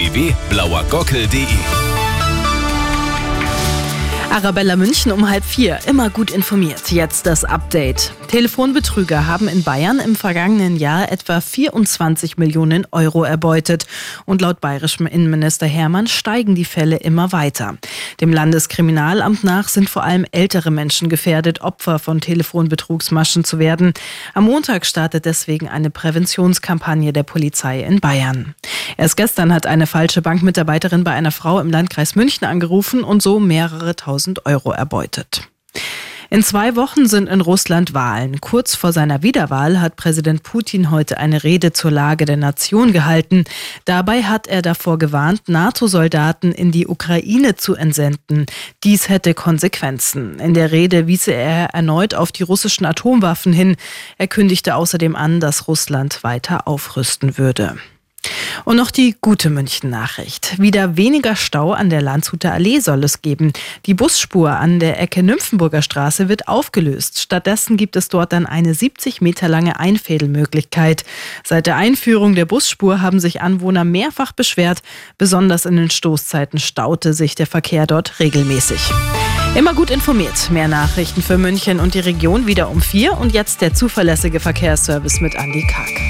www.blauergockel.de Arabella München um halb vier. Immer gut informiert. Jetzt das Update. Telefonbetrüger haben in Bayern im vergangenen Jahr etwa 24 Millionen Euro erbeutet. Und laut bayerischem Innenminister Hermann steigen die Fälle immer weiter. Dem Landeskriminalamt nach sind vor allem ältere Menschen gefährdet, Opfer von Telefonbetrugsmaschen zu werden. Am Montag startet deswegen eine Präventionskampagne der Polizei in Bayern. Erst gestern hat eine falsche Bankmitarbeiterin bei einer Frau im Landkreis München angerufen und so mehrere tausend Euro erbeutet. In zwei Wochen sind in Russland Wahlen. Kurz vor seiner Wiederwahl hat Präsident Putin heute eine Rede zur Lage der Nation gehalten. Dabei hat er davor gewarnt, NATO-Soldaten in die Ukraine zu entsenden. Dies hätte Konsequenzen. In der Rede wies er erneut auf die russischen Atomwaffen hin. Er kündigte außerdem an, dass Russland weiter aufrüsten würde. Und noch die gute München-Nachricht. Wieder weniger Stau an der Landshuter Allee soll es geben. Die Busspur an der Ecke Nymphenburger Straße wird aufgelöst. Stattdessen gibt es dort dann eine 70 Meter lange Einfädelmöglichkeit. Seit der Einführung der Busspur haben sich Anwohner mehrfach beschwert. Besonders in den Stoßzeiten staute sich der Verkehr dort regelmäßig. Immer gut informiert. Mehr Nachrichten für München und die Region wieder um vier. Und jetzt der zuverlässige Verkehrsservice mit Andy Karg.